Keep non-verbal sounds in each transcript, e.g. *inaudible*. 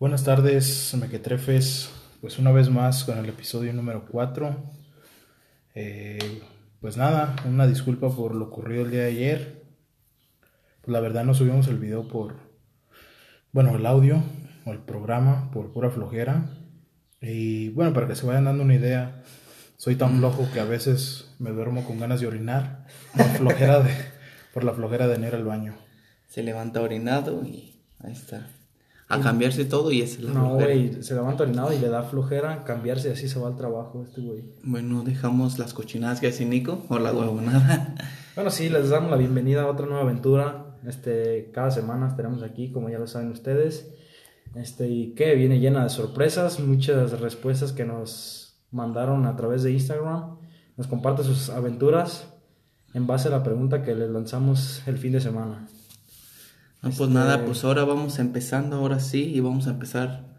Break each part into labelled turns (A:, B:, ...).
A: Buenas tardes, mequetrefes. Pues una vez más con el episodio número 4. Eh, pues nada, una disculpa por lo ocurrido el día de ayer. Pues la verdad no subimos el video por, bueno, el audio o el programa por pura flojera. Y bueno, para que se vayan dando una idea, soy tan flojo que a veces me duermo con ganas de orinar por, la flojera de ir al baño.
B: Se levanta orinado y ahí está. A cambiarse todo y es
C: la No, güey, se levanta orinado y le da flojera cambiarse y así se va al trabajo este güey.
B: Bueno, dejamos las cochinadas que hace Nico o la huevonada. *laughs*
C: Bueno, sí, les damos la bienvenida a otra nueva aventura. Este, cada semana estaremos aquí, como ya lo saben ustedes. Este, y que viene llena de sorpresas, muchas respuestas que nos mandaron a través de Instagram. Nos comparte sus aventuras en base a la pregunta que les lanzamos el fin de semana.
B: No, pues nada, este, pues ahora vamos empezando, ahora sí, y vamos a empezar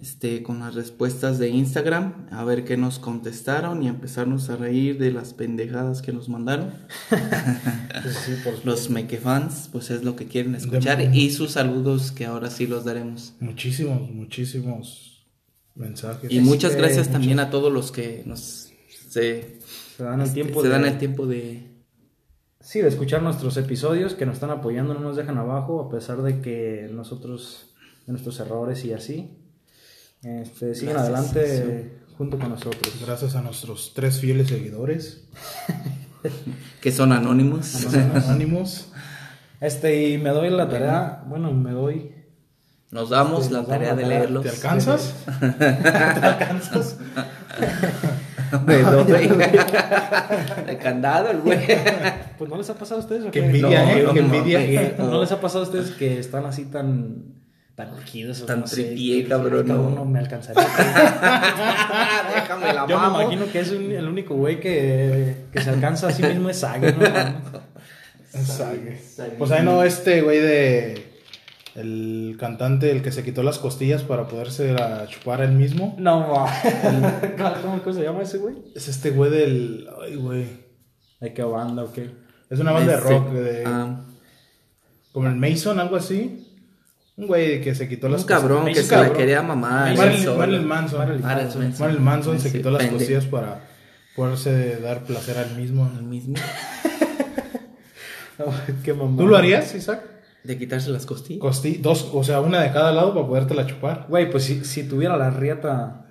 B: este, con las respuestas de Instagram, a ver qué nos contestaron y empezarnos a reír de las pendejadas que nos mandaron. *laughs* los mequefans, pues es lo que quieren escuchar, y sus saludos que ahora sí los daremos.
A: Muchísimos, muchísimos mensajes.
B: Y muchas gracias también a todos los que nos se,
C: dan el tiempo,
B: se dan el tiempo de
C: sí, de escuchar nuestros episodios, que nos están apoyando, no nos dejan abajo, a pesar de que nosotros, de nuestros errores y así, este, siguen adelante junto con nosotros.
A: Gracias a nuestros tres fieles seguidores. *laughs*
B: que son anónimos. *laughs*
A: anónimos.
C: Este, y me doy la tarea, bueno, me doy...
B: Nos damos este, la tarea de leerlos.
A: ¿Te alcanzas? *laughs* ¿Te
B: alcanzas? Me doy. El candado, el güey. *laughs*
C: Pues no les ha pasado a ustedes.
A: Que envidia, eh, que envidia.
C: No, les ha pasado a ustedes que están así tan tan urgidos.
B: Tan no tripié, cabrón.
C: No. no me alcanzaría. *laughs*
B: Déjame la
C: Yo me imagino que es el único güey que, que se alcanza a sí mismo es Sage, ¿no? *laughs*
A: Sage. Pues ahí no, este güey de el cantante, el que se quitó las costillas para poderse a chupar él mismo.
C: No, *laughs* ¿Cómo, se llama ese güey?
A: Es este güey del. Ay, güey.
C: ¿De qué banda o qué?
A: Es una banda de rock. De, ah. Como el Mason, algo así. Un güey que se quitó las
B: Un cabrón que se la quería mamar.
A: Marilyn, Manson. Marilyn Manson. se quitó las costillas para poderse dar placer al mismo.
B: Al mismo. *laughs*
A: qué mamá. ¿Tú lo harías, Isaac?
B: De quitarse las costillas.
A: Costi dos, o sea, una de cada lado para podértela chupar.
C: Güey, pues si, si tuviera la riata.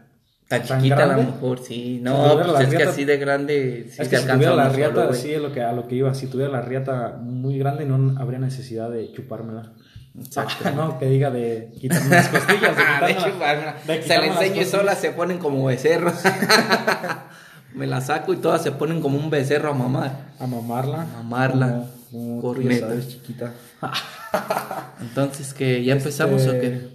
B: Tan, chiquita a lo mejor, sí. No, pues es que así de grande.
C: Sí es que si tuviera la riata, sí, es lo que, a lo que iba. Si tuviera la riata muy grande, no habría necesidad de chupármela. Exacto. *laughs* no, que diga de quitarme las costillas. De, *laughs*
B: chupármela. se le enseño y solas se ponen como becerros. *laughs* Me la saco y todas se ponen como un becerro a mamar.
C: A mamarla.
B: A mamarla. Por
C: chiquita.
B: Entonces, que ¿Ya empezamos o qué?
C: Este,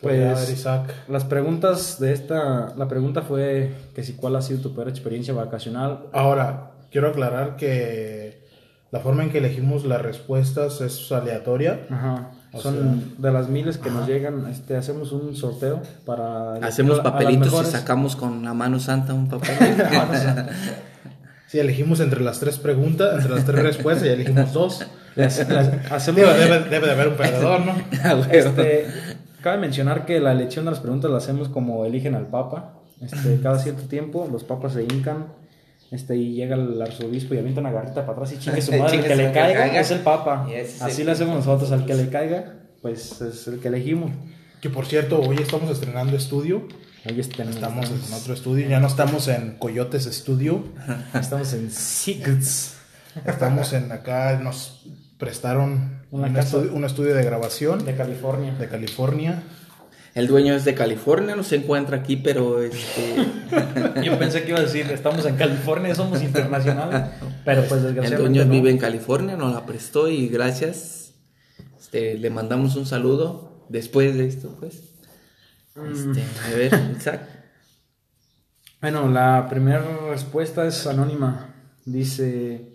C: pues, Isaac. las preguntas de esta, la pregunta fue que si cuál ha sido tu peor experiencia vacacional.
A: Ahora, quiero aclarar que la forma en que elegimos las respuestas es aleatoria.
C: Ajá. Son de las miles que nos llegan, este, hacemos un sorteo para...
B: Hacemos papelitos y sacamos con la mano santa un papel. *laughs*
A: Si elegimos entre las tres preguntas, entre las tres respuestas y elegimos dos.
C: Hacemos... *laughs*
A: debe, de haber un perdedor, ¿no? *laughs*
C: Ah, este, cabe mencionar que la elección de las preguntas la hacemos como eligen al Papa. Este, cada cierto tiempo los papas se hincan este, y llega el arzobispo y avienta una garrita para atrás y chingue su *laughs* madre. el que le caiga, es el Papa. Así lo hacemos nosotros. Al que le caiga, pues es el que elegimos.
A: Que por cierto, hoy estamos estrenando estudio.
C: Hoy estamos,
A: estamos en otro estudio. Ya no estamos en Coyotes Studio.
C: estamos en Secrets.
A: Estamos en acá. Nos prestaron un, estudio, un estudio de grabación.
C: De California.
A: De California.
B: El dueño es de California, no se encuentra aquí, pero este... *laughs*
C: Yo pensé que iba a decir, estamos en California, somos internacionales, pero pues desgraciadamente
B: El dueño vive en California, nos la prestó y gracias. Este, le mandamos un saludo después de esto, pues. Este, a ver, exacto.
C: Bueno, la primera respuesta es anónima. Dice,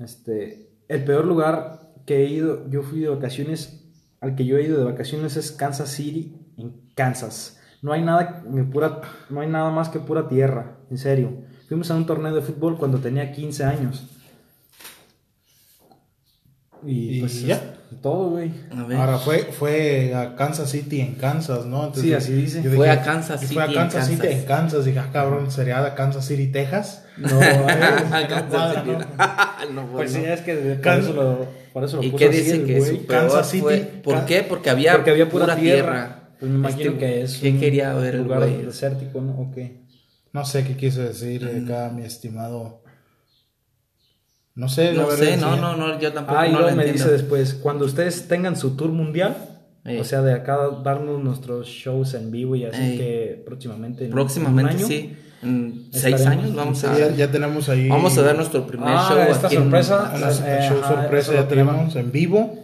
C: este, el peor lugar que he ido, yo fui de vacaciones, al que yo he ido de vacaciones es Kansas City, en Kansas. No hay nada, pura, no hay nada más que pura tierra, en serio. Fuimos a un torneo de fútbol cuando tenía 15 años. Y,
A: Y
C: pues
A: ya.
C: es todo, güey.
B: A.
A: Ahora fue, fue a Kansas City en Kansas, ¿no?
C: Sí, así dice.
A: yo
B: Fue a Kansas City
A: Fue a
B: en
A: Kansas City
B: Kansas.
A: en Kansas. Dije, ah, cabrón, sería de Kansas City, Texas.
C: No, *laughs* eh,
B: Kansas City.
A: no. *laughs*
B: No,
C: pues sí, es que por
A: Kansas-
C: eso lo, por eso lo
B: ¿Y
C: puso
B: qué
C: así
B: dice
C: el
B: que
C: güey.
B: su
A: Kansas City,
B: fue? ¿Por qué? Porque había,
C: Porque había pura, tierra.
B: tierra.
C: Pues me imagino
B: Este,
C: que es
B: ¿Qué
C: un
B: quería ver el
C: lugar
B: güey?
C: desértico, ¿no? ¿O qué?
A: No sé qué quiso decir
B: Mm.
A: acá, mi estimado. No sé,
B: No
A: verdad,
B: sé,
A: sí.
B: no, no, no, yo tampoco
C: Ah, y
B: no
C: luego
B: lo
C: me
B: entiendo.
C: dice después, cuando ustedes tengan su tour mundial,
B: Ey.
C: o sea, de acá darnos nuestros shows en vivo y así
B: Ey.
C: que próximamente. en
B: Próximamente,
C: un año,
B: sí. En seis años vamos a...
A: ya, ya tenemos ahí.
B: Vamos a dar nuestro primer
C: Ah,
B: show
C: esta
B: aquí en-
C: sorpresa.
A: una- el
C: Eh,
A: show
C: ajá,
A: sorpresa, ya tenemos en vivo.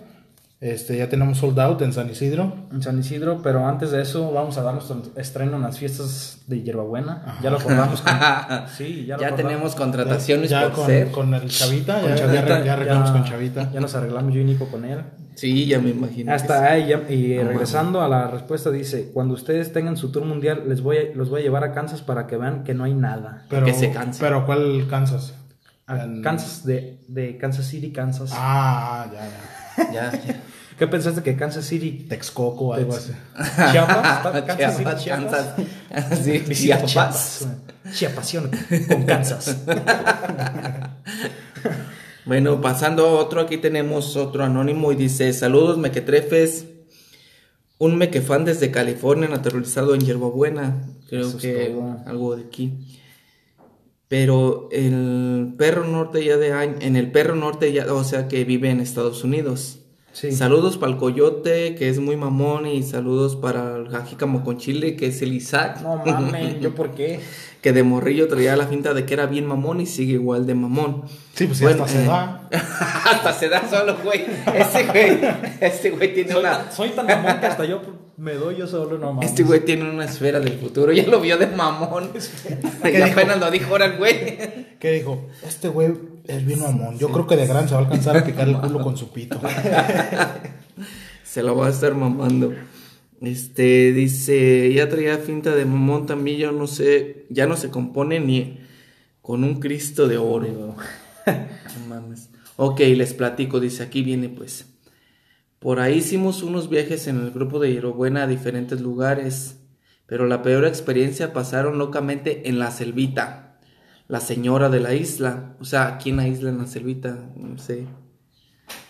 A: Este, ya tenemos sold out en San Isidro.
C: En San Isidro, pero antes de eso vamos a dar nuestro estreno en las fiestas de Hierbabuena. Ya lo acordamos. con- *laughs* sí, ya
B: Ya
C: lo
B: tenemos contrataciones
A: ya
B: por
A: con,
B: ser.
A: con el Chavita,
C: Con
A: ya,
C: Chavita,
A: ya, ya arreglamos con Chavita.
C: Ya nos arreglamos yo y Nico con él.
B: Sí, ya me imagino. que
C: Hasta ahí, ya- y regresando a la respuesta, dice: Cuando ustedes tengan su tour mundial, les voy a, los voy a llevar a Kansas para que vean que no hay nada.
A: Pero,
B: Que se canse.
A: Pero ¿cuál Kansas?
C: A
A: En-
C: Kansas, de, de Kansas City, Kansas.
A: Ah, ya, ya.
B: Ya, ya. *laughs*
C: ¿Qué pensaste que Kansas City?
A: Texcoco o algo así. *laughs*
C: Chiapas, ¿Está *laughs* Kansas City,
B: Chiapas. Kansas. Sí,
C: Visita
B: Chiapas.
C: Chiapas. Chiapasión con Kansas.
B: Bueno, pasando a otro, aquí tenemos otro anónimo y dice, saludos mequetrefes, un mequefan desde California naturalizado en Hierbabuena, creo
C: Eso es
B: que algo de aquí. Pero el perro norte ya de año, en el perro norte ya, o sea que vive en Estados Unidos.
C: Sí.
B: Saludos para el coyote, que es muy mamón, y saludos para el jajícamo con chile, que es el Isaac.
C: No mames, *laughs* ¿yo por qué?
B: que de morrillo traía la finta de que era bien mamón y sigue igual de mamón.
A: Sí, pues
B: Bueno,
A: hasta se
B: eh,
A: da. *laughs*
B: hasta se da solo, güey. Ese güey, este güey tiene
C: Soy,
B: una,
C: tan- soy tan mamón que hasta yo me doy yo solo, no mames.
B: este güey tiene una esfera del futuro. Ya lo vio de mamón. *laughs*
A: ¿Qué
B: y
A: dijo?
B: apenas lo dijo ahora el güey.
A: ¿Qué dijo? Este güey es bien mamón. Yo creo que de gran se va a alcanzar a picar el culo *laughs* con su pito.
B: Se lo va a estar mamando. Este dice, ya traía finta de mamón también, yo no sé, ya no se compone ni con un Cristo de oro. *laughs* No mames. Ok, les platico, dice, aquí viene pues. Por ahí hicimos unos viajes en el grupo de Hierobuena a diferentes lugares, pero la peor experiencia pasaron locamente en la selvita, la señora de la isla, o sea, aquí en la isla, en la selvita, no sé.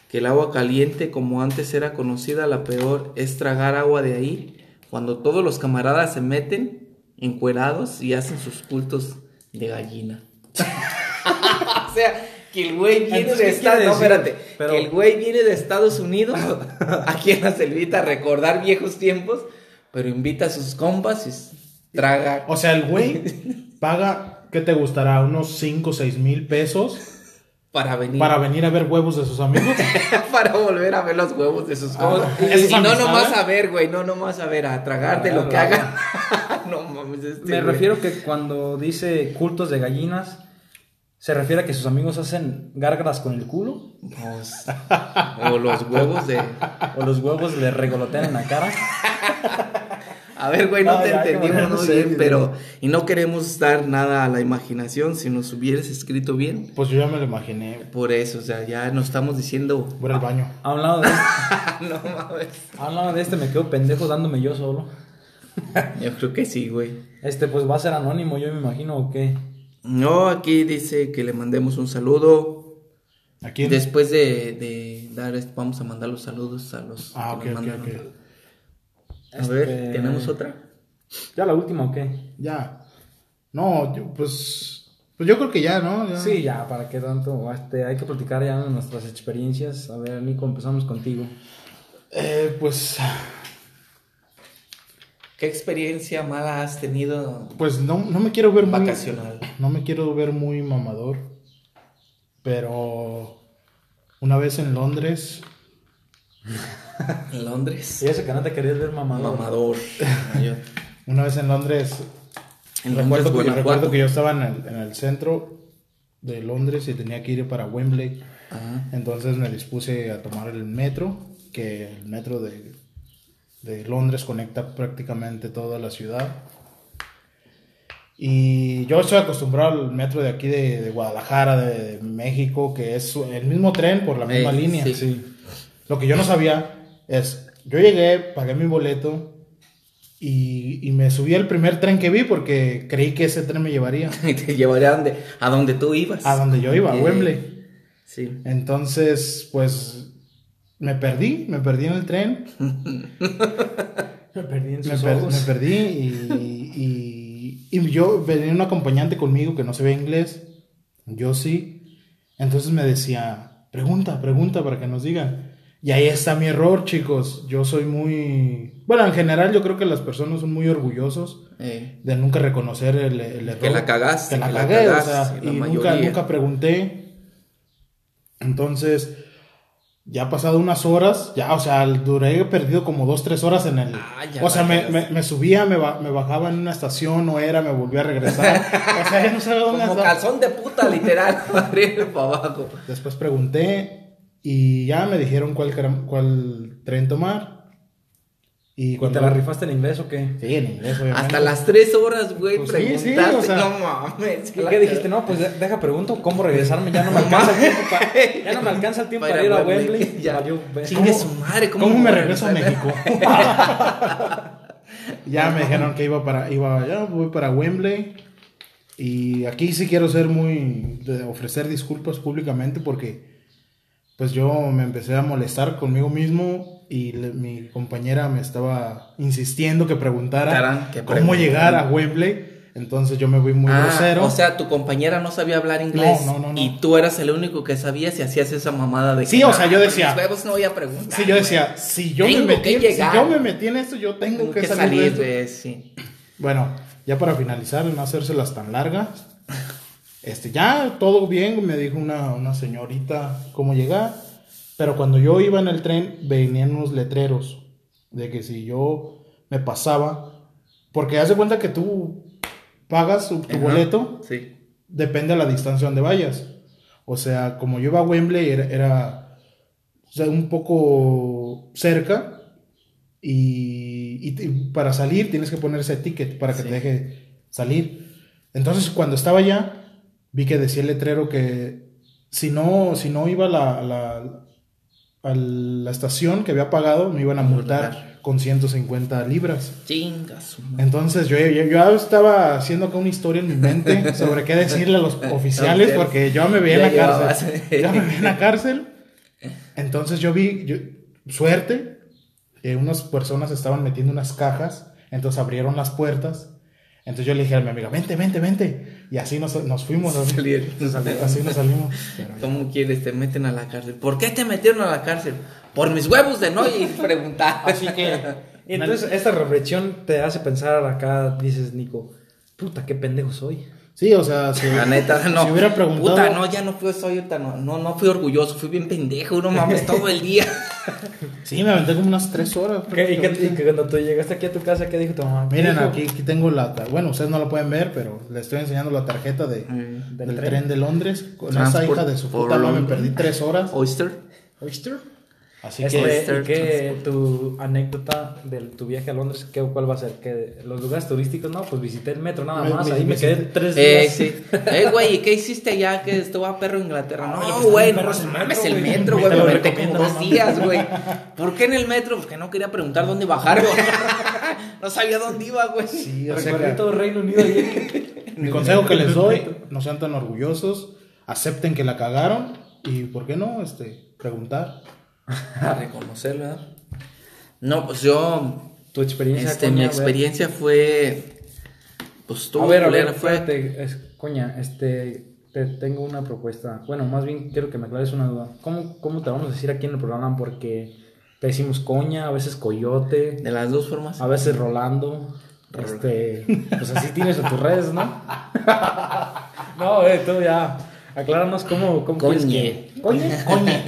B: Que el agua caliente, como antes era conocida, la peor es tragar agua de ahí, cuando todos los camaradas se meten encuerados y hacen sus cultos de gallina. *laughs* o sea, que el güey viene
C: Entonces,
B: de
C: ¿qué
B: Estados no, espérate,
C: Pero-
B: que el güey viene de Estados Unidos *laughs* aquí en la selvita a recordar viejos tiempos, pero invita a sus compas y traga.
A: O sea, el güey *laughs* paga, ¿qué te gustará? Unos 5 o 6 mil pesos
B: para venir
A: para venir a ver huevos de sus amigos. *laughs*
B: para volver a ver los huevos de sus
A: Ah. ¿eso es
B: y no nomás a ver, güey, no nomás a ver, a tragar de lo que
C: Ah,
B: hagan. *laughs* no mames, este
C: Me
B: güey.
C: refiero que cuando dice cultos de gallinas, se refiere a que sus amigos hacen gárgaras con el culo
B: Pues, o los huevos de. *laughs*
C: o los huevos le regolotean en la cara.
B: A ver, güey, no
C: Ah,
B: te
C: ya,
B: entendimos
C: sí,
B: bien, pero. Y no queremos dar nada a la imaginación. Si nos hubieras escrito bien,
A: Pues yo ya me lo imaginé.
B: por eso, o sea, ya nos estamos diciendo.
A: Voy al baño.
C: A un lado de este, *laughs*
B: no mames.
C: a un lado de este me quedo pendejo dándome yo solo. *laughs*
B: Yo creo que sí, güey.
C: Este pues va a ser anónimo, yo me imagino, o qué.
B: No, aquí dice que le mandemos un saludo.
A: ¿A quién?
B: Después de, de dar, esto, vamos a mandar los saludos a los.
A: Ah,
B: que
A: ok,
B: nos. A ver,
C: Este-
B: ¿tenemos otra?
C: ¿Ya la última o qué?
A: Ya. No, yo, pues. Pues yo creo que ya, ¿no? Ya.
C: Sí, ya, ¿para qué tanto? Este, hay que platicar ya nuestras experiencias. A ver, Nico, empezamos contigo.
A: Eh, pues.
B: ¿Qué experiencia mala has tenido
A: Pues no, no me quiero ver muy.
B: vacacional?
A: No me quiero ver muy mamador. Pero. Una vez en Londres. *laughs*
B: En Londres.
C: Y eso que no te querías ver mamado.
B: Mamador. *laughs* Yo-
A: Una vez en Londres.
B: En
A: recuerdo,
B: Londres,
A: que,
B: Guanajuato.
A: recuerdo que yo estaba en el, en el centro de Londres y tenía que ir para Wembley.
B: Ajá.
A: Entonces me dispuse a tomar el metro, que el metro de, de Londres conecta prácticamente toda la ciudad. Y yo estoy acostumbrado al metro de aquí de, de Guadalajara, de, México, que es el mismo tren por la misma
B: Eh,
A: línea.
B: sí.
A: Lo que yo no sabía es, yo llegué, pagué mi boleto y, y me subí al primer tren que vi porque creí que ese tren me llevaría *laughs*
B: Y te llevaría a donde, a donde tú ibas.
A: a donde yo iba, a Wembley.
B: Sí.
A: Entonces, pues me perdí, me perdí en el tren, *laughs*
C: Me perdí en
A: me,
C: sus
A: per-
C: ojos.
A: me perdí y, y, y yo venía un acompañante conmigo que no se ve inglés, yo sí, entonces me decía, pregunta, pregunta para que nos digan. Y ahí está mi error, chicos. Yo soy muy... Bueno, en general yo creo que las personas son muy orgullosos
B: Eh,
A: de nunca reconocer el, el error.
B: Que la cagaste,
A: Que la
B: que la cagaste,
A: o sea,
B: la
A: y nunca, nunca pregunté. Entonces, ya ha pasado unas horas, ya, o sea, duré perdido como dos, tres horas en el...
B: Ah,
A: o sea, me, me, me subía, me, ba- me bajaba en una estación, no era, me volvía a regresar. o sea, ya no sabía dónde
B: como
A: estaba.
B: calzón de puta, literal. *laughs* para arriba y para abajo.
A: Después pregunté y ya me dijeron cuál, cuál tren tomar. Y
C: ¿Y
A: cuando
C: te la rifaste en inglés o qué?
A: Sí, en inglés, obviamente.
B: Hasta las tres horas, güey,
A: Pues sí, sí, o sea-
B: no mames.
C: ¿Qué, qué dijiste? No, pues de- deja pregunto cómo regresarme. Ya no me alcanza el tiempo para, ya no me alcanza el tiempo
B: Para
C: para ir a
B: Wembley, *laughs* ya. Chingue
A: ¿Cómo-
B: su madre, ¿cómo,
A: ¿Cómo me regreso a? México? *laughs* ya me dijeron que iba para, iba, ya voy para Wembley. Y aquí sí quiero ser muy, ofrecer disculpas públicamente porque pues yo me empecé a molestar conmigo mismo y le- mi compañera me estaba insistiendo que preguntara
B: que
A: cómo llegar a Wembley. Entonces yo me fui muy
B: Ah,
A: grosero.
B: o sea, tu compañera no sabía hablar inglés.
A: No, no, no, no.
B: Y tú eras el único que sabías y hacías esa mamada de que.
A: Sí, o sea, yo
B: "No,
A: decía-
B: huevos no voy a preguntar.
A: Sí, yo decía, si yo, me metí, si yo me metí en esto, yo tengo,
B: Tengo
A: que,
B: que
A: salir, de
B: salir
A: esto.
B: de sí.
A: Bueno, ya para finalizar, no hacérselas tan largas. Este, ya todo bien, me dijo una, una señorita cómo llegar. Pero cuando yo iba en el tren, venían unos letreros de que si yo me pasaba, porque haz de cuenta que tú pagas tu,
B: Ajá,
A: boleto,
B: Sí.
A: depende de la distancia donde vayas. O sea, como yo iba a Wembley, era, era, o sea, un poco cerca. Y, y- y para salir tienes que poner ese ticket para que
B: Sí.
A: te deje salir. Entonces, cuando estaba allá, vi que decía el letrero que si no, si no iba a la, la, a la estación que había pagado, me iban a multar con 150 libras.
B: Chinga su madre.
A: Entonces yo, yo, yo estaba haciendo acá una historia en mi mente *laughs* sobre qué decirle a los oficiales porque yo me veía en la cárcel. Yo me veía en la cárcel. Entonces yo vi, yo- suerte, que unas personas estaban metiendo unas cajas, entonces abrieron las puertas. Entonces yo le dije a mi amiga, vente, vente, vente. Y así nos, nos fuimos. así,
B: Salieron.
A: así nos salimos. Pero *laughs* ya.
B: ¿Cómo quieres? Te meten a la cárcel. ¿Por qué te metieron a la cárcel? Por mis huevos de no ir a preguntar. *laughs*
C: Así que, y entonces esta reflexión te hace pensar acá, dices, Nico, puta, qué pendejo soy.
A: Sí, o sea, si,
B: La neta, *laughs* no.
A: si hubiera preguntado...
B: Puta, no, ya no fui, soy no, no, no fui orgulloso, fui bien pendejo, no mames, todo el día. *laughs*
A: Sí, me aventé como unas tres horas.
C: ¿Qué- y, que, y que cuando tú llegaste aquí a tu casa, ¿qué dijo tu mamá? ¿Qué
A: Miren,
C: dijo?
A: aquí, aquí tengo la... Bueno, ustedes no la pueden ver, pero les estoy enseñando la tarjeta de,
B: Mm,
A: del
C: del
A: tren.
C: tren.
A: de Londres. Con esa
B: Transport
A: hija de su puta me perdí tres horas.
B: Oyster.
C: ¿Oyster?
A: Así
C: Este,
A: que...
C: ¿Y qué tu anécdota de tu viaje a Londres, qué, cuál va a ser? ¿Que los lugares turísticos, no, pues visité el metro nada más,
A: me-
C: ahí me,
A: me
C: quedé tres
B: Eh,
C: días.
B: sí. *laughs* Eh, güey, ¿y qué hiciste allá que estuvo a perro Inglaterra? No, güey, no
C: perro es el
B: mames,
C: metro,
B: el
C: güey.
B: metro,
C: Te
B: güey, me metí como dos días, güey. ¿Por qué en el metro? Porque no quería preguntar dónde bajar, güey. *laughs* No sabía dónde iba, güey.
A: Sí, o sea
C: Recorrí
A: que-
C: todo Reino Unido ayer.
A: Mi consejo que les doy, *laughs* no sean tan orgullosos, acepten que la cagaron y, ¿por qué no? Este, preguntar. *laughs*
B: A reconocerlo, ¿verdad? No, pues yo,
C: Tu experiencia
B: este,
C: coña,
B: mi
C: a
B: experiencia fue, pues
C: A
B: todo
C: ver, a ver,
B: fue.
C: espérate, es- coña, este, te tengo una propuesta. Bueno, más bien quiero que me aclares una duda. ¿Cómo, cómo te vamos a decir aquí en el programa? Porque te decimos coña, a veces coyote,
B: De las dos formas.
C: a veces Rolando. Este, pues así tienes en tus redes, ¿no? *laughs* *laughs* no, eh, tú ya, acláranos cómo, cómo
B: Coñe.
C: que- ¿Coñe?
A: ¿Coñe?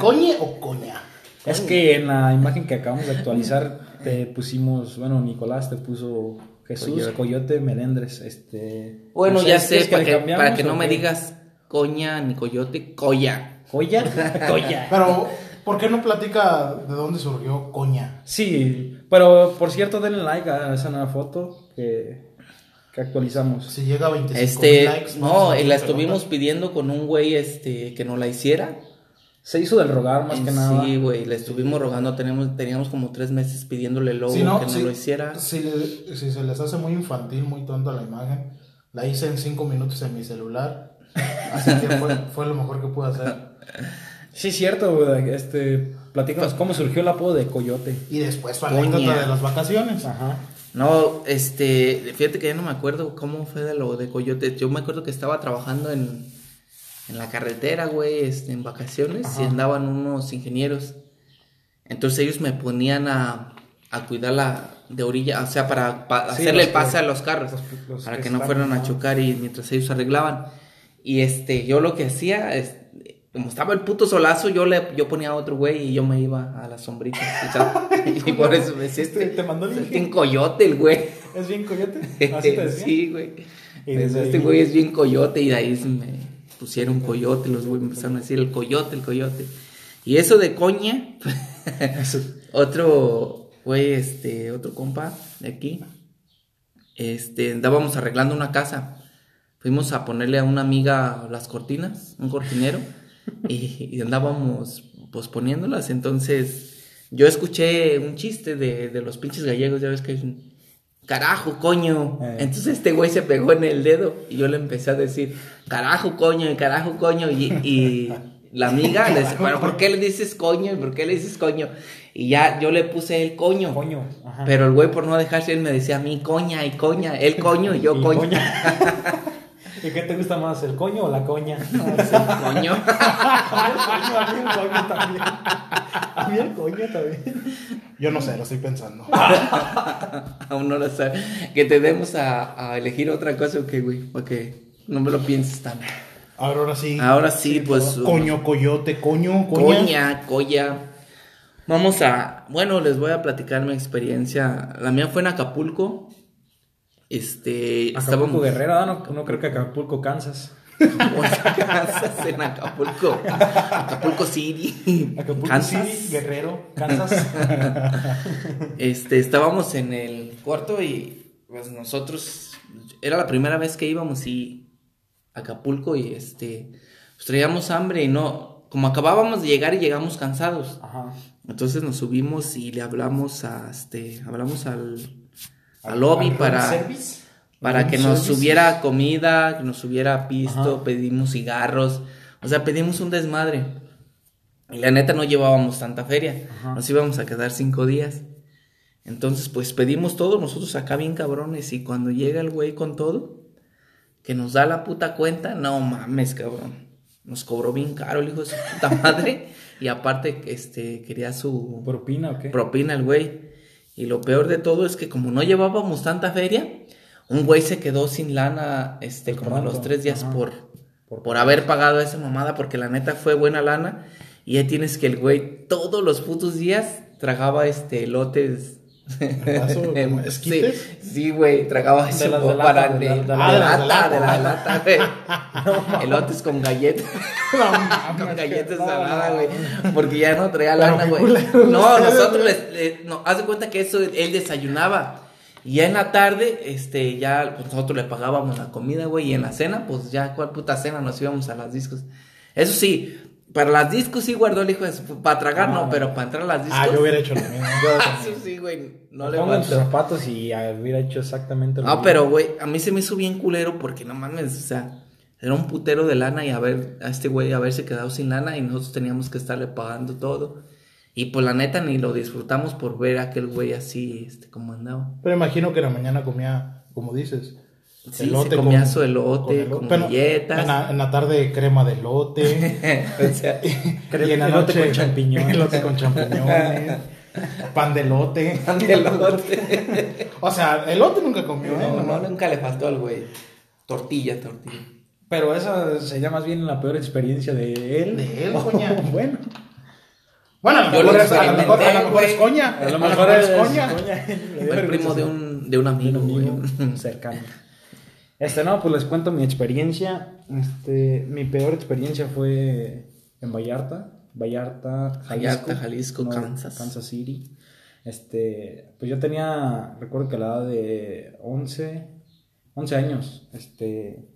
A: ¿Coñe o coña?
C: Es que en la imagen que acabamos de actualizar te pusimos, bueno, Nicolás te puso Jesús
B: Coyote.
C: Coyote, Melendres, este...
B: Bueno,
C: no sé,
B: ya
C: ¿quieres
B: sé, para que, para que no me digas coña ni coyote, coya.
C: ¿Coya? *laughs* Coya.
A: Pero, ¿por qué no platica de dónde surgió coña?
C: Sí, pero por cierto, denle like a esa nueva foto que... que actualizamos.
A: Si llega a 25
B: Este,
A: likes.
B: no, y la estuvimos
A: preguntas.
B: pidiendo con un güey este que nos la hiciera.
C: Se hizo del rogar más que nada.
B: Sí, güey, le estuvimos rogando, tenemos, teníamos como tres meses pidiéndole el logo
A: Si no,
B: que
A: si-
B: lo hiciera.
A: Si, le- si se les hace muy infantil, muy tonta la imagen, la hice en 5 minutos en mi celular. Así que fue, *laughs* fue lo mejor que pude hacer.
C: Sí, cierto, güey. Este, platícanos cómo surgió el apodo de Coyote.
A: Y después
B: Coña.
A: anécdota de las vacaciones.
C: Ajá.
B: No, este, fíjate que ya no me acuerdo cómo fue de lo de Coyote. Yo me acuerdo que estaba trabajando en, en la carretera, güey, este, en vacaciones y andaban unos ingenieros. Entonces ellos me ponían a, a cuidar la de orilla, o sea, para, pa-
C: Sí,
B: hacerle el pase
C: que-
B: a los carros,
C: los- los
B: para
C: que
B: que no fueran a chocar y mientras ellos arreglaban. Y este, yo lo que hacía, es, como estaba el puto solazo, yo le, yo ponía a otro güey y yo me iba a las sombritas. *laughs* y por eso me decía,
A: Este, te mandó el
B: es bien coyote el güey.
C: ¿Es bien Coyote? *laughs* ¿Así te decía?
B: sí, güey. Pues, este
C: ahí-
B: güey es bien coyote y de ahí se me pusieron coyote, los güeyes empezaron a decir el coyote, el coyote. Y eso de coña, *laughs* otro güey, este, otro compa de aquí, este, andábamos arreglando una casa. Fuimos a ponerle a una amiga las cortinas, un cortinero, y, y andábamos pues poniéndolas. Entonces, yo escuché un chiste de, de los pinches gallegos, ya ves que es carajo, coño.
C: Eh.
B: Entonces este güey se pegó en el dedo y yo le empecé a decir, carajo, coño, y carajo, coño. Y, y la amiga le dice, pero ¿por qué le dices coño? ¿Y por qué le dices coño? Y ya yo le puse el coño.
C: Coño. Ajá.
B: Pero el güey por no dejarse, él me decía a mí coña y coña, él coño y yo *laughs*
C: Y
B: coño. *laughs*
C: ¿Y qué te gusta más, el coño o la coña? *laughs* *laughs*
B: Coño.
C: A mí el coño también. A mí el coño también.
A: Yo no sé, lo estoy pensando. *laughs*
B: Aún no lo sabe. Que te demos a, a elegir otra cosa o qué, güey. Porque no me lo pienses tan.
A: Ahora, ahora sí.
B: Ahora sí, pues.
A: Coño, coyote, coño, coña.
B: Coña, colla. Vamos a. Bueno, les voy a platicar mi experiencia. La mía fue en Acapulco. Este.
C: Acapulco
B: estábamos-
C: Guerrera, no, no creo que Acapulco, Kansas. *laughs*
B: Kansas, en Acapulco. Acapulco City.
C: Acapulco
B: Kansas.
C: City, Guerrero, Kansas. *laughs*
B: Este, estábamos en el cuarto y pues nosotros era la primera vez que íbamos y a Acapulco y este pues traíamos hambre y no como acabábamos de llegar y llegamos cansados.
C: Ajá.
B: Entonces nos subimos y le hablamos a este hablamos al al lobby
A: ¿Al
B: para
A: service?
B: para
A: ¿Room
B: que nos
A: service?
B: subiera comida, que nos subiera pisto,
C: Ajá.
B: pedimos cigarros, o sea, pedimos un desmadre. Y la neta no llevábamos tanta feria,
C: Ajá.
B: nos íbamos a quedar cinco días. Entonces, pues pedimos todo, nosotros acá bien cabrones, y cuando llega el güey con todo, que nos da la puta cuenta, no mames, cabrón. Nos cobró bien caro el hijo de su puta madre, *laughs* y aparte, este, quería su
C: ¿Propina o qué?
B: propina el güey. Y lo peor de todo es que como no llevábamos tanta feria, un güey se quedó sin lana, este, como a los tres días por,
C: Por-
B: por, haber pagado esa mamada, porque la neta fue buena lana. Y ya tienes que el güey todos los putos días tragaba este elotes.
A: ¿Pedazo como *laughs*
B: Sí,
A: esquites?
B: sí, güey, tragaba eso para
C: lata, de la-
B: de,
C: la-
A: Ah,
B: lata, de la
A: lata.
B: lata, güey. Elotes con galletas. *laughs* con galletas
C: no,
B: saladas,
C: no.
B: güey. Porque ya no traía lana, güey. No, nosotros les, le- no, haz de cuenta que eso él desayunaba. Y ya en la tarde, este, ya pues, nosotros le pagábamos la comida, güey. Y en la cena, pues ya, ¿cuál puta cena? Nos íbamos a las discos. Eso sí, para las discos sí guardó el hijo de su. Para tragar no,
C: Ah.
B: pero para entrar a las discos.
A: Ah, yo hubiera hecho lo mismo.
B: Eso *laughs* sí, güey. No le
C: Pongo en tus
B: aguantó.
C: zapatos y hubiera hecho exactamente lo
B: No,
C: mismo.
B: pero, güey, a mí se me hizo bien culero porque no mames, o sea, era un putero de lana y a ver, a este güey haberse quedado sin lana y nosotros teníamos que estarle pagando todo. Y pues la neta ni lo disfrutamos por ver a aquel güey así, este, como andaba.
A: Pero imagino que en la mañana comía, como dices,
B: Sí, se comía su elote
A: elo-
B: con
A: pero
B: galletas.
A: En la, en la tarde crema de elote. *laughs*
B: o sea, *laughs*
A: y en la
C: Elote
A: noche
C: con champiñones. *laughs*
A: Elote con champiñones. pan de elote.
B: elote.
A: O sea, elote nunca comió, ¿eh?
B: No, no,
A: Nomás-
B: nunca le faltó al güey. Tortilla, tortilla.
C: Pero esa sería más bien la peor experiencia de él.
A: De él,
C: Oh,
A: coña.
C: bueno.
A: Bueno, a lo mejor es, a lo mejor, a lo
B: experimenté,
A: mejor es coña.
C: A lo mejor es
A: coña.
C: coña.
B: Fue el primo de un, de un
C: De
B: amigo,
C: un amigo cercano. Este, no, pues les cuento mi experiencia. Este, mi peor experiencia fue en Vallarta. Vallarta, Jalisco.
B: Vallarta, Jalisco, Kansas.
C: Kansas City. Este, pues yo tenía, recuerdo que a la edad de 11, 11 años. Este,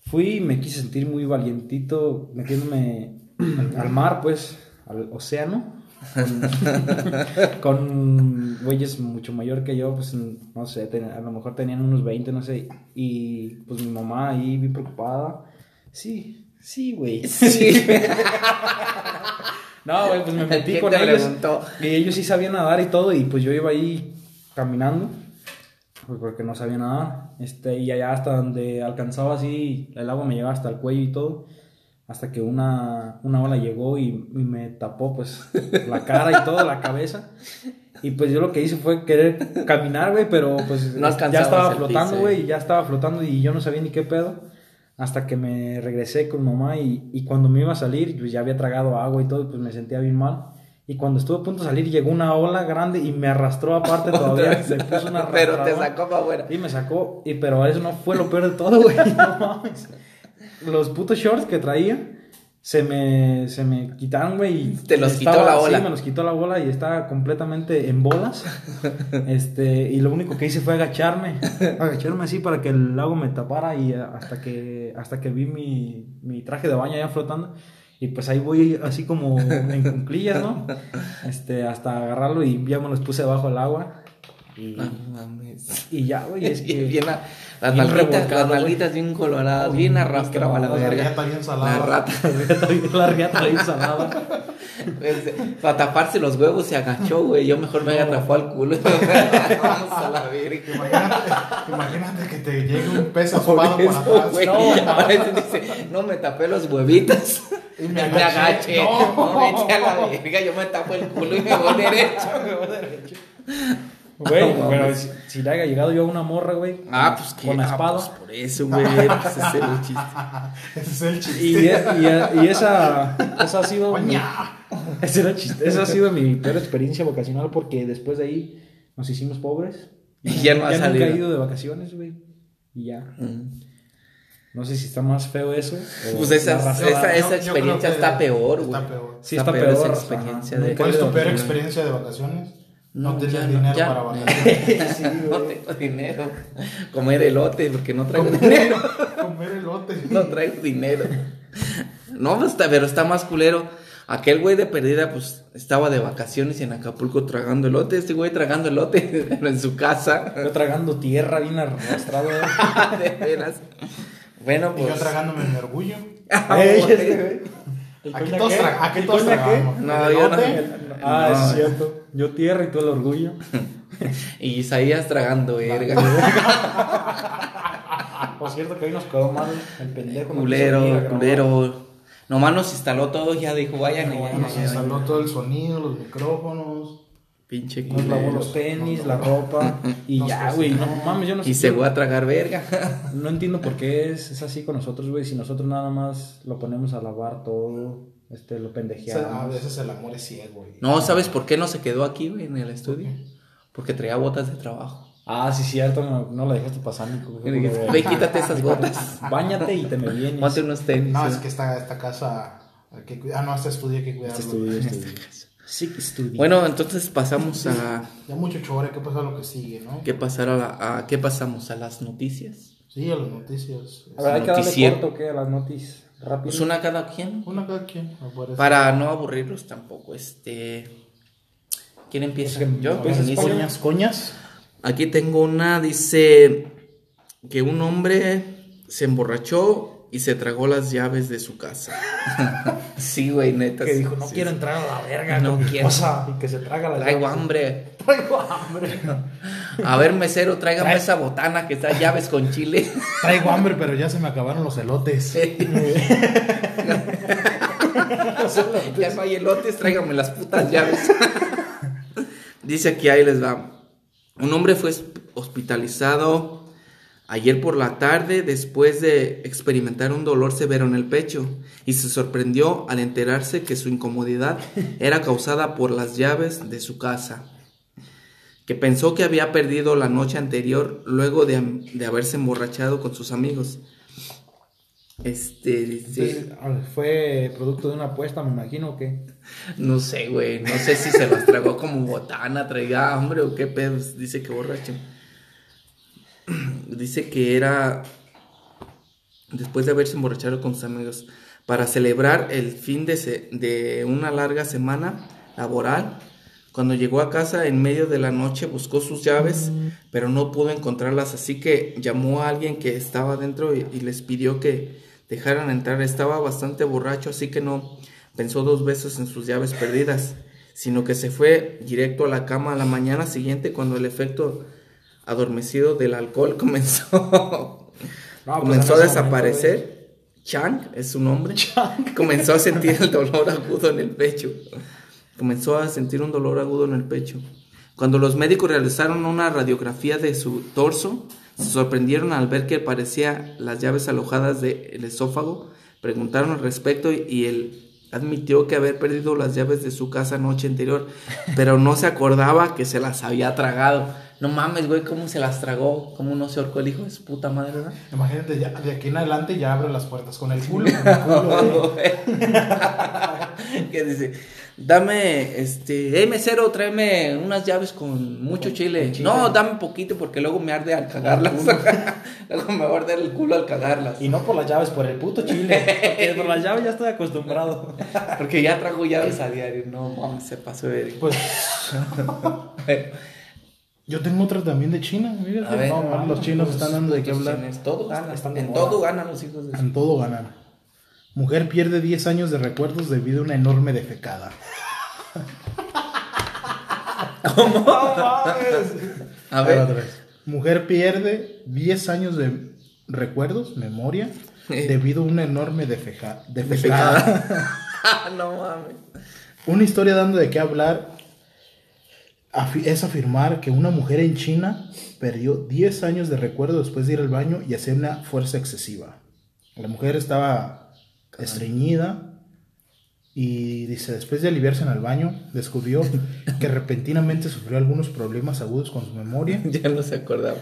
C: fui y me quise sentir muy valientito metiéndome *clears throat* al, mar, pues, al océano. *laughs* Con, güeyes mucho mayor que yo, pues no sé, a lo mejor tenían unos 20, no sé. Y pues mi mamá ahí bien preocupada. Sí, sí, güey. Sí. *laughs* no, güey, pues me metí con ellos. Y ellos sí sabían nadar y todo. Y pues yo iba ahí caminando. Pues porque no sabía nadar. Este, y allá hasta donde alcanzaba así, el agua me llegaba hasta el cuello y todo hasta que una, una ola llegó y, me tapó pues *laughs* la cara y toda la cabeza. Y pues yo lo que hice fue querer caminar, güey, pero pues ya estaba flotando, güey, ya estaba flotando y yo no sabía ni qué pedo. Hasta que me regresé con mamá y, y cuando me iba a salir, pues ya había tragado agua y todo, pues me sentía bien mal. Y cuando estuve a punto de salir, llegó una ola grande y me arrastró aparte *laughs* todavía. me puso una
B: pero te sacó para afuera.
C: Y me sacó, y, pero eso no fue lo peor de todo, güey. *laughs* No mames los putos shorts que traía se me, se me quitaron, güey.
B: Te los quitó la bola.
C: Sí, me los quitó la bola y estaba completamente en bolas. *laughs* este, y lo único que hice fue agacharme. agacharme así para que el lago me tapara y hasta que, hasta que vi mi, mi traje de baño ya flotando. Y pues ahí voy así como en cunclillas, ¿no? Este, hasta agarrarlo y ya me los puse debajo del agua. Y, y ya, güey, es *laughs* que.
B: Bien, las nalguitas, las nalguitas bien coloradas, bien arrastradas la verga.
A: La bien salada.
B: La rata. *laughs*
C: la riata bien salada.
B: Para taparse los huevos se agachó, güey. Yo mejor me atrapado al culo. *laughs* A la verga.
A: Imagínate, imagínate que te llegue un pez aspado por atrás.
B: Güey, no, dice, no me tapé los huevitos. Y me *laughs* agaché. No, no me eché a la verga. Yo me tapo el culo y me voy derecho. Me voy derecho.
C: Güey, pero si, le haya llegado yo a una morra, güey.
B: Ah, pues que.
C: Con la
B: ah,
C: espada.
B: pues por eso, güey. *laughs* Pues ese es el chiste. *laughs*
A: ese es el chiste.
C: Y, y, y esa, esa ha sido. era chiste. Esa ha sido mi peor experiencia vocacional porque después de ahí nos hicimos pobres.
B: Y ya no ha
C: ya
B: salido.
C: nunca he ido de vacaciones, güey. Y ya. Mm. No sé si está más feo eso.
B: Pues esa, esa, esa experiencia está peor, güey.
A: Está peor.
C: Sí, está, peor.
B: Esa experiencia de...
A: ¿Cuál es tu peor experiencia de vacaciones? No, no tienes dinero para vacaciones. *laughs*
B: sí, *laughs* no tengo dinero. Comer elote, porque no traigo dinero. *laughs*
A: Comer elote.
B: No traigo dinero. No, pues, pero está más culero. Aquel güey de perdida, pues estaba de vacaciones en Acapulco tragando elote. Este güey tragando elote en su casa.
C: Yo tragando tierra bien arrastrado.
B: de veras. Bueno, pues.
A: Y yo tragándome mi orgullo.
C: Aquí todos, aquí todos tragamos.
B: No, yo no.
C: Ah, es cierto. Yo tierra y tú el orgullo. *laughs*
B: y Isaías tragando verga. *laughs*
C: Por cierto que hoy nos quedó mal el pendejo.
B: Culero, culero. Nomás nos instaló todo, ya dijo, vayan.
A: No, ya, nos instaló todo el sonido, los micrófonos.
B: Pinche
C: Nos lavó los tenis, la ropa. *laughs* Y ya, güey. No mames, yo no sé.
B: Y se fue a tragar verga.
C: No entiendo por qué es, es así con nosotros, güey. Si nosotros nada más lo ponemos a lavar todo, este, lo pendejeamos.
A: a veces el amor es ciego, güey.
B: No, ¿sabes por qué no se quedó aquí, güey, en el estudio? Porque traía botas de trabajo.
C: Ah, sí, cierto, no, no la dejaste pasar, Nico.
B: Ve, quítate esas botas.
C: Báñate y te me vienes.
B: Ponte unos tenis.
A: No, es que esta, esta casa. Que, ah, no, este estudio hay que cuidarlo.
C: Este estudio, este estudio. Sí, estudio.
B: Bueno, entonces pasamos a.
A: Ya mucho chore, ¿qué pasa lo que sigue, no?
B: ¿Qué, pasar a, la, a qué pasamos? ¿A las noticias?
A: Sí, a las noticias.
C: A ver, hay que darle corto, ¿qué? A las noticias. Rápido.
B: Pues una cada quien.
A: Una cada quien.
B: Para no aburrirlos tampoco. Este. ¿Quién empieza?
C: Pues
B: Yo.
A: Coñas, coñas.
B: Aquí tengo una, dice que un hombre se emborrachó y se tragó las llaves de su casa. *laughs* sí, güey, neta.
C: Que dijo, no quiero entrar a la verga,
B: no quiero.
C: Cosa, y que se traga las
B: Traigo
C: llaves.
B: hambre. *laughs*
C: Traigo hambre.
B: A ver, mesero, tráigame esa botana que está llaves con chile. *laughs*
A: Traigo hambre, pero ya se me acabaron los elotes.
B: ya no hay elotes, tráigame las putas llaves. Dice aquí, ahí les va. Un hombre fue hospitalizado ayer por la tarde después de experimentar un dolor severo en el pecho y se sorprendió al enterarse que su incomodidad *laughs* era causada por las llaves de su casa, que pensó que había perdido la noche anterior luego de, de haberse emborrachado con sus amigos. Este,
C: Entonces, fue producto de una apuesta, me imagino que.
B: No sé, güey. No sé si se las tragó como botana, traía hambre o qué pedos. Dice que borracho. *clears throat* dice que era después de haberse emborrachado con sus amigos para celebrar el fin de, de una larga semana laboral. Cuando llegó a casa en medio de la noche buscó sus llaves, pero no pudo encontrarlas, así que llamó a alguien que estaba dentro y, y les pidió que dejaran entrar. Estaba bastante borracho, así que no pensó dos veces en sus llaves perdidas, sino que se fue directo a la cama a la mañana siguiente cuando el efecto adormecido del alcohol *laughs* comenzó, pues, comenzó a desaparecer. Chang es su nombre. Comenzó a sentir el *laughs* dolor agudo en el pecho. Comenzó a sentir un dolor agudo en el pecho. Cuando los médicos realizaron una radiografía de su torso, se sorprendieron al ver que parecía las llaves alojadas del esófago. Preguntaron al respecto y él admitió que haber perdido las llaves de su casa noche anterior, pero no se acordaba que se las había tragado. No mames, güey, cómo se las tragó, cómo no se ahorcó el hijo de su puta madre, ¿verdad?
A: Imagínate, ya, de aquí en adelante ya abre las puertas con el culo. *laughs* Con *laughs*
B: ¿Qué dice? Dame, este, hey mesero, tráeme unas llaves con mucho chile. No, dame poquito porque luego me arde al cagarlas. *laughs* luego me va a arder el culo al cagarlas.
C: Y no por las llaves, por el puto chile. Porque por las llaves ya estoy acostumbrado.
B: porque ya trago llaves a diario. No mames, se pasó de.
A: Pues. Yo tengo otra también de China. Mira,
B: A ver,
A: no, los chinos
B: los
A: están dando de qué hablar.
B: chinos, Todo gana,
C: Están de
B: en
C: moda.
B: todo ganan los hijos de
A: En todo ganan. Mujer pierde 10 años de recuerdos debido a una enorme defecada. *laughs*
B: A
A: A
B: ver,
A: otra vez. Mujer pierde 10 años de recuerdos, memoria, debido a una enorme defeja- defecada. *laughs* *laughs*
B: no mames.
A: Una historia dando de qué hablar es afirmar que una mujer en China perdió 10 años de recuerdo después de ir al baño y hacer una fuerza excesiva. La mujer estaba estreñida y dice, después de aliviarse en el baño, descubrió *laughs* que repentinamente sufrió algunos problemas agudos con su memoria, *laughs*
B: Ya no se acordaba.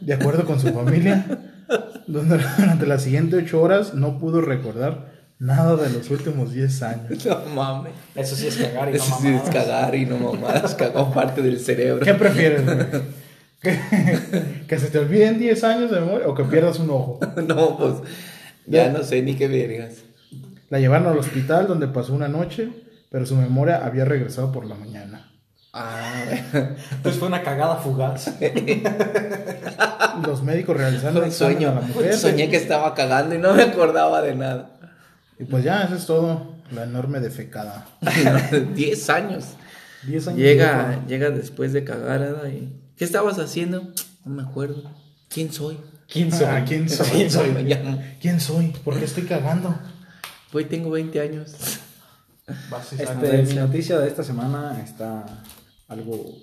A: de acuerdo con su familia, *laughs* donde durante las siguientes 8 horas no pudo recordar nada de los últimos 10 años. *laughs*
B: No mames.
C: Eso sí es cagar y no
B: Eso sí es
C: mamadas.
B: cagar y no mamadas, cagó parte del cerebro.
A: ¿Qué prefieres, güey? *laughs* ¿Que, que se te olviden 10 años de memoria o que pierdas un ojo? *laughs*
B: No, pues ya no sé ni qué vergas.
A: La llevaron al hospital donde pasó una noche, pero su memoria había regresado por la mañana.
B: Ah,
C: Entonces fue una cagada fugaz.
A: Los médicos realizaron
B: un sueño.
A: a la mujer.
B: Soñé que estaba cagando y no me acordaba de nada.
A: Y pues ya, eso es todo. La enorme defecada. *laughs*
B: 10 años.
A: 10 años.
B: Llega, llega después de cagar. Y, ¿Qué estabas haciendo? No me acuerdo. ¿Quién soy?
C: ¿Quién
A: soy? Ah, ¿quién soy?
C: ¿Quién soy? *laughs*
A: ¿Quién soy? ¿Por qué estoy cagando?
B: Hoy tengo 20 años.
C: Este, mi noticia de esta semana está algo,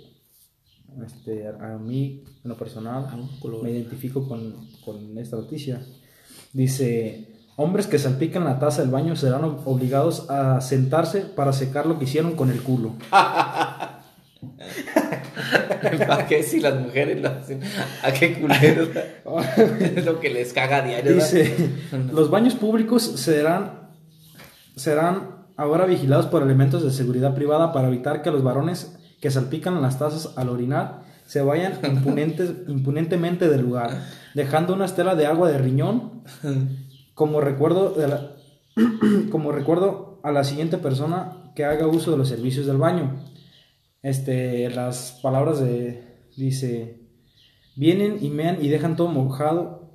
C: este, a mí, en lo personal,
B: color.
C: me identifico con, con esta noticia. Dice, hombres que salpican la taza del baño serán ob- obligados a sentarse para secar lo que hicieron con el culo. *laughs*
B: ¿Para qué si las mujeres lo hacen? ¿A qué culeros? *laughs* es lo que les caga a.
C: Dice, *laughs* los baños públicos serán, serán ahora vigilados por elementos de seguridad privada para evitar que los varones que salpican las tazas al orinar se vayan impunentes, impunentemente del lugar, dejando una estela de agua de riñón como recuerdo, de la- *clears throat* como recuerdo a la siguiente persona que haga uso de los servicios del baño. Este, las palabras de, dice, vienen y mean y dejan todo mojado.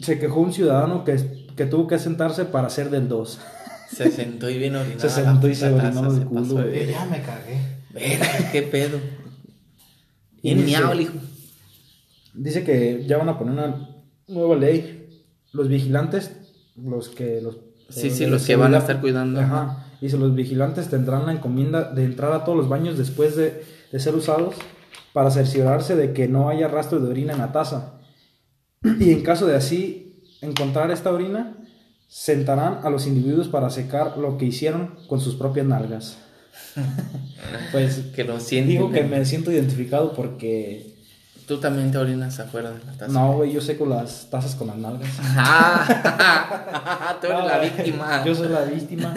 C: Se quejó un ciudadano que, que tuvo que sentarse para hacer del 2. *laughs*
B: Se sentó y bien orinado.
C: Se sentó y se
B: la
C: orinó
B: taza,
C: del
B: se
C: culo,
B: de.
A: Ya me cagué.
B: Verga, qué pedo.
C: Y
B: Bien
C: dice-
B: miau el hijo.
C: Dice que ya van a poner una nueva ley. Los vigilantes, los que los
B: Sí, sí,
C: de
B: los que van a estar cuidando.
C: Ajá. Dice, los vigilantes tendrán la encomienda de entrar a todos los baños después de, de ser usados para cerciorarse de que no haya rastro de orina en la taza. Y en caso de así encontrar esta orina, sentarán a los individuos para secar lo que hicieron con sus propias nalgas. *laughs* pues
B: Que lo sienten.
C: digo que me siento identificado porque
B: Tú también te orinas afuera de la taza.
C: no, güey, yo seco las tazas con las nalgas.
B: Ah, *laughs* tú eres la víctima.
C: Yo soy la víctima.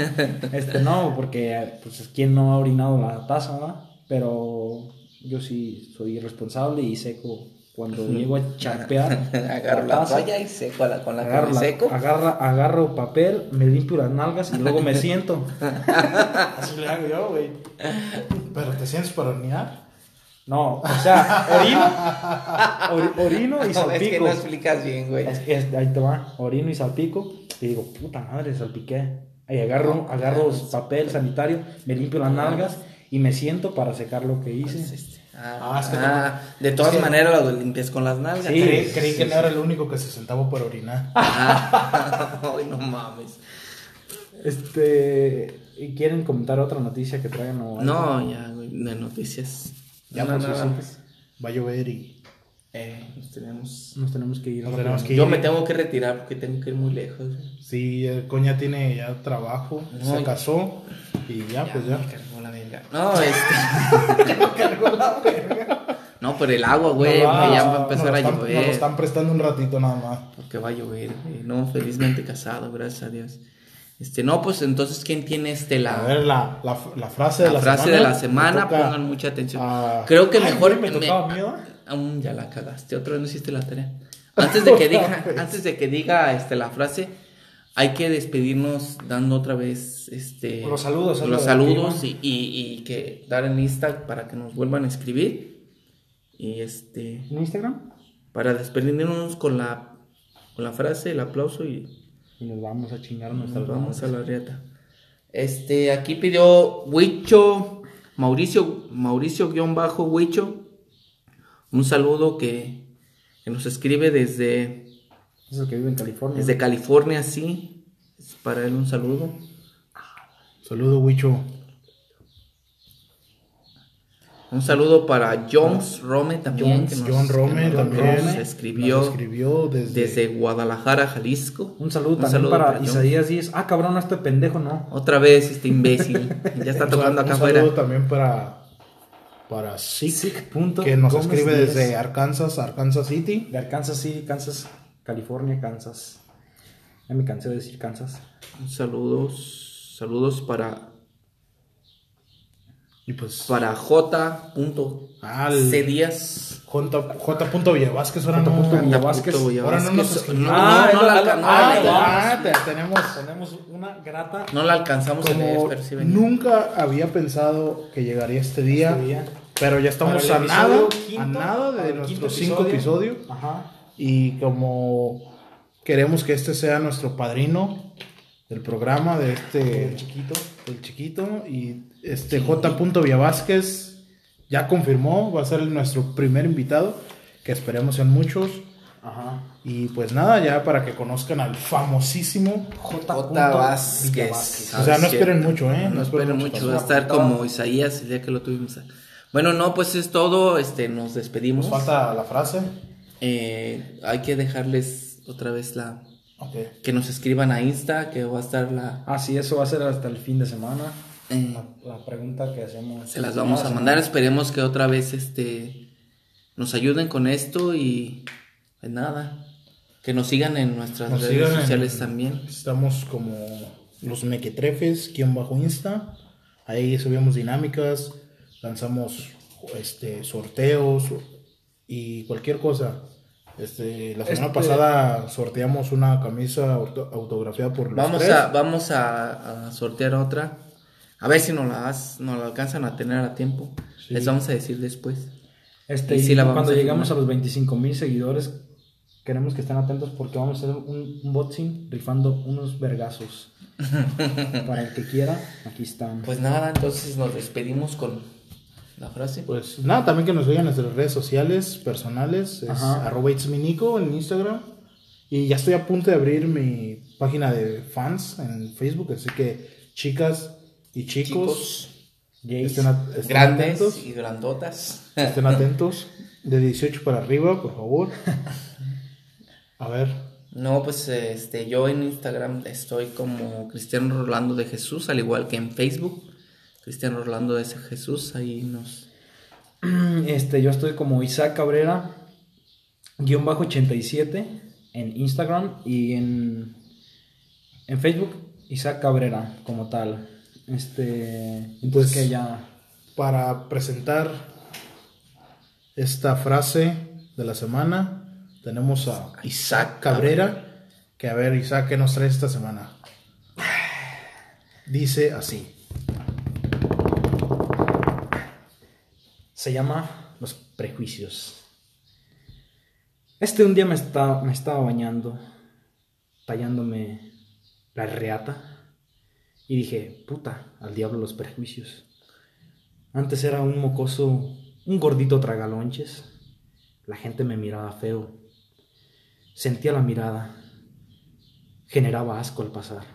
C: Este, no, porque pues quién no ha orinado la taza, ¿verdad? Pero yo sí soy responsable y seco cuando *laughs* llego a chapear,
B: agarro la toalla y seco la, con la
C: agarro,
B: seco.
C: Agarra, agarro papel, me limpio las nalgas y luego me *laughs* siento.
A: Así le hago yo, güey. ¿Pero te sientes para orinar?
C: No, o sea, orino, or- orino y *laughs*
B: No, es que
C: salpico.
B: no explicas bien, güey.
C: Es- es- ahí te va, orino y salpico. Y digo, puta madre, salpiqué. Ahí agarro, agarro papel sanitario, me limpio las nalgas y me siento para secar lo que hice.
B: Ah,
A: Ah, es que
B: ah, de todas
A: es que-
B: maneras lo limpias con las nalgas.
C: Sí.
A: creí creí que no era el único que se sentaba por orinar. *laughs*
B: Ah, *laughs* Ay, no mames.
C: Este, ¿y quieren comentar otra noticia que traigan o algo?
B: No, ya, güey, de noticias.
C: Ya
B: no,
C: por
B: nada más.
A: Va a llover y.
B: Eh, nos tenemos...
C: Nos tenemos que ir.
A: Nos tenemos que ir.
B: Yo me tengo que retirar porque tengo que ir muy lejos.
A: Sí, el coña tiene ya trabajo,
B: No,
A: se
B: ya-
A: casó y ya, pues ya.
B: Me cargó la verga. No, este. *laughs* no, por el agua, güey.
A: Va-
B: que ya va a empezar
A: lo
B: a
A: están- Nos lo
B: llover.
A: están prestando un ratito nada más.
B: Porque va a llover, güey. No, felizmente casado, gracias a Dios. Este, no, pues entonces, ¿quién tiene este la,
A: A ver, la, la, la frase de
B: la frase
A: semana.
B: de la semana?
A: Me toca
B: Pongan mucha atención.
A: a-
B: Creo que
A: Ay,
B: mejor
A: me tocaba ¿verdad?
B: Aún ya la cagaste, otra vez no hiciste la tarea. Antes de que *laughs* diga, antes de que diga este la frase, hay que despedirnos dando otra vez este
C: Los saludos,
B: los saludos y, y, y que dar en Insta para que nos vuelvan a escribir y este
C: ¿En Instagram?
B: para despedirnos con la con la frase, el aplauso y
C: Y nos vamos a chingar
B: nos
C: nuestras
B: vamos
C: vamos
B: a la riata. Este, aquí pidió Huicho, Mauricio, Mauricio guion bajo Huicho, un saludo que, que nos escribe desde,
C: Es el que vive en California.
B: desde California, sí, es para él un saludo.
A: Saludo, Huicho.
B: Un saludo para Jones Rome también,
C: Jones,
B: que nos,
A: John Rome
B: que nos-
A: también.
B: nos escribió
A: Nos escribió desde.
B: desde Guadalajara, Jalisco.
C: Un saludo también para
B: Jones.
C: Isaías Díaz. Ah, cabrón, este pendejo no.
B: Otra vez este imbécil, *laughs* ya está
A: Un
B: tocando acá
A: un saludo
B: afuera.
A: también para. Para Sick, que nos
C: Gómez
A: escribe
C: Díaz.
A: desde Arkansas, Arkansas City.
C: De Kansas City, Kansas, California, Kansas. Ya me cansé de decir Kansas.
B: Saludos, saludos para
A: Y pues.
B: para J.
A: Al-
B: C. Díaz.
A: J. J. Villavásquez, ahora
C: J.
A: no.
C: Villavásquez.
A: Ahora no nos
B: no,
C: Ah,
B: no, la,
C: la-
B: no la-.
A: Ah, te- tenemos.
C: Tenemos una grata
B: no la alcanzamos pero sí venía.
A: nunca había pensado que llegaría este día,
C: Este día.
A: pero ya estamos a
C: el
A: nada,
C: episodio quinto,
A: a nada de
C: el
A: nuestro
C: quinto
A: cinco
C: episodio.
A: episodio
C: Ajá.
A: y como queremos que este sea nuestro padrino del programa de este
C: El chiquito.
A: Del chiquito y este J. Villavásquez ya confirmó va a ser nuestro primer invitado que esperemos sean muchos
C: Ajá.
A: y pues nada ya para que conozcan al famosísimo
C: J.
B: J. Vázquez.
C: Villavásquez.
A: o sea no
B: que-
A: esperen mucho eh
B: No esperen mucho, va a estar como Isaías el día que lo tuvimos. Bueno, no, pues es todo. Este, nos despedimos.
A: nos falta la frase
B: Eh, hay que dejarles otra vez la Que nos escriban a Insta, que va a estar la
C: Ah, sí, eso va a ser hasta el fin de semana.
B: eh,
C: La pregunta que hacemos.
B: se las vamos a mandar. Esperemos que otra vez este nos ayuden con esto y pues nada, que nos sigan en nuestras
A: Nos
B: redes
A: en-
B: sociales también.
A: Estamos como los mequetrefes, quien bajo Insta. Ahí subimos dinámicas, lanzamos este sorteos y cualquier cosa. Este, la semana
C: Este-
A: pasada sorteamos una camisa auto- autografiada por los
B: Vamos
A: tres.
B: a vamos a, a sortear otra. A ver si nos la, has- nos la alcanzan a tener a tiempo.
A: Sí.
B: Les vamos a decir después.
C: Este,
B: Y
C: y
B: sí la vamos
C: cuando
B: a
C: llegamos a los 25 mil seguidores, queremos que estén atentos porque vamos a hacer un unboxing rifando unos vergazos. *laughs* Para el que quiera, aquí están.
B: Pues nada, entonces nos despedimos con la frase.
A: Pues nada, también que nos sigan en nuestras redes sociales personales, es
C: Ajá.
A: arroba it's mi Nico en Instagram. Y ya estoy a punto de abrir mi página de fans en Facebook, así que chicas y chicos, estén, estén
B: Grandes
A: atentos.
B: y grandotas.
A: Estén atentos. De 18 para arriba, por favor. *laughs* A ver.
B: No, pues este, yo en Instagram estoy como Cristiano Rolando de Jesús, al igual que en Facebook. Cristiano Rolando de Jesús, ahí nos... *clears throat*
C: Este, yo estoy como Isaac Cabrera, guion bajo 87 en Instagram y en, en Facebook, Isaac Cabrera como tal. Este, entonces
A: Pues-
C: que ya.
A: Para presentar esta frase de la semana. Tenemos a Isaac Cabrera. Que a ver, Isaac, ¿qué nos trae esta semana? *sighs* Dice así.
C: Se llama Los Prejuicios. Este un día me, me estaba bañando, tallándome la reata, y dije, puta, al diablo los prejuicios. Antes era un mocoso, un gordito tragalonches. La gente me miraba feo. Sentía la mirada. Generaba asco al pasar.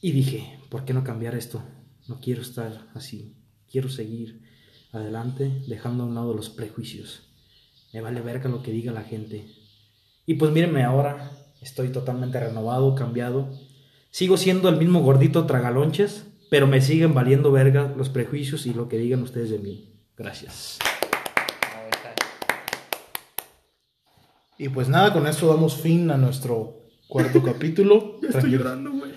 C: Y dije, ¿por qué no cambiar esto? No quiero estar así. Quiero seguir adelante dejando a un lado los prejuicios. Me vale verga lo que diga la gente. Y pues mírenme ahora, estoy totalmente renovado, cambiado. Sigo siendo el mismo gordito tragalonches, pero me siguen valiendo verga los prejuicios y lo que digan ustedes de mí. Gracias.
A: Y pues nada, con esto damos fin a nuestro cuarto *laughs* capítulo.
B: Estoy llorando, güey.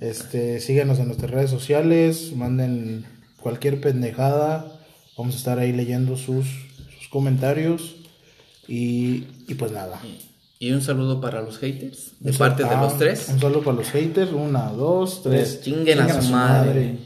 A: Este, síganos en nuestras redes sociales, manden cualquier pendejada. Vamos a estar ahí leyendo sus, sus comentarios. Y, y, pues nada.
B: Y un saludo para los haters, de parte de los tres.
A: Un saludo para los haters, una, dos, tres.
B: Pues chinguen, a su madre.